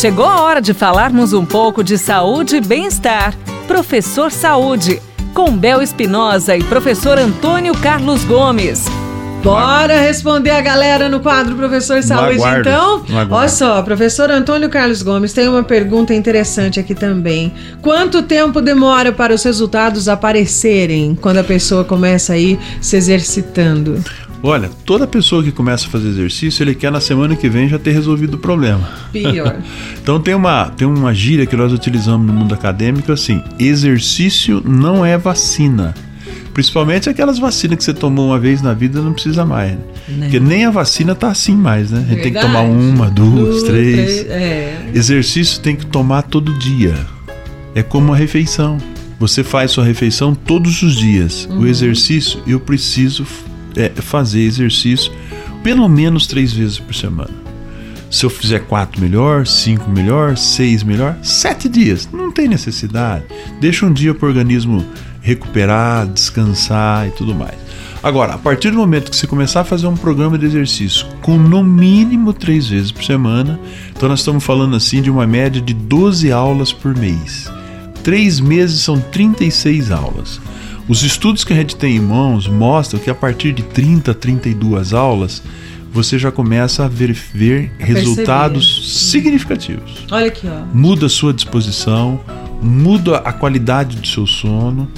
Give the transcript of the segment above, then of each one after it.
Chegou a hora de falarmos um pouco de saúde e bem-estar. Professor Saúde, com Bel Espinosa e professor Antônio Carlos Gomes. Bora responder a galera no quadro Professor Saúde, então? Olha só, professor Antônio Carlos Gomes tem uma pergunta interessante aqui também. Quanto tempo demora para os resultados aparecerem quando a pessoa começa aí se exercitando? Olha, toda pessoa que começa a fazer exercício, ele quer na semana que vem já ter resolvido o problema. Pior. então tem uma, tem uma gíria que nós utilizamos no mundo acadêmico assim: exercício não é vacina. Principalmente aquelas vacinas que você tomou uma vez na vida não precisa mais. Né? né? Porque nem a vacina tá assim mais, né? A gente Verdade. tem que tomar uma, duas, três. É. Exercício tem que tomar todo dia. É como a refeição. Você faz sua refeição todos os dias. Uhum. O exercício, eu preciso é, fazer exercício pelo menos três vezes por semana. Se eu fizer quatro melhor, cinco melhor, seis melhor, sete dias. Não tem necessidade. Deixa um dia para o organismo recuperar, descansar e tudo mais. Agora, a partir do momento que você começar a fazer um programa de exercício com no mínimo três vezes por semana, então nós estamos falando assim de uma média de 12 aulas por mês. Três meses são 36 aulas. Os estudos que a gente tem em mãos mostram que a partir de 30, 32 aulas, você já começa a ver, ver resultados significativos. Olha aqui, ó. Muda a sua disposição, muda a qualidade do seu sono,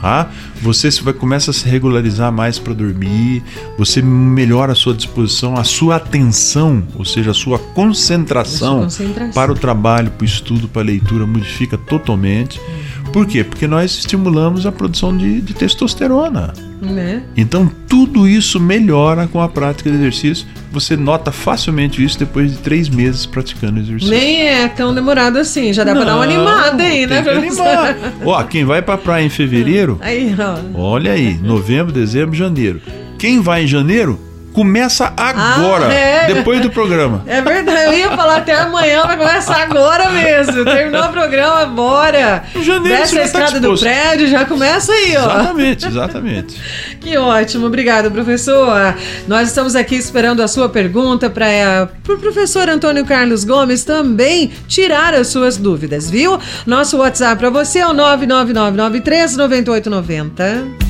tá? Você vai começa a se regularizar mais para dormir, você melhora a sua disposição, a sua atenção, ou seja, a sua concentração, a sua concentração. para o trabalho, para o estudo, para a leitura modifica totalmente. Hum. Por quê? Porque nós estimulamos a produção de, de testosterona. Né? Então tudo isso melhora com a prática de exercício. Você nota facilmente isso depois de três meses praticando exercício. Nem é tão demorado assim, já dá Não, pra dar uma animada aí, né? Animar. ó, quem vai pra praia em fevereiro, aí, olha aí, novembro, dezembro, janeiro. Quem vai em janeiro Começa agora, ah, é. depois do programa. É verdade, eu ia falar até amanhã, vai começar agora mesmo. Terminou o programa, bora. Em janeiro, Desce a tá escada tá do prédio, já começa aí, ó. Exatamente, exatamente. que ótimo, obrigado, professor. Nós estamos aqui esperando a sua pergunta para o pro professor Antônio Carlos Gomes também tirar as suas dúvidas, viu? Nosso WhatsApp para você é o 99993 9890.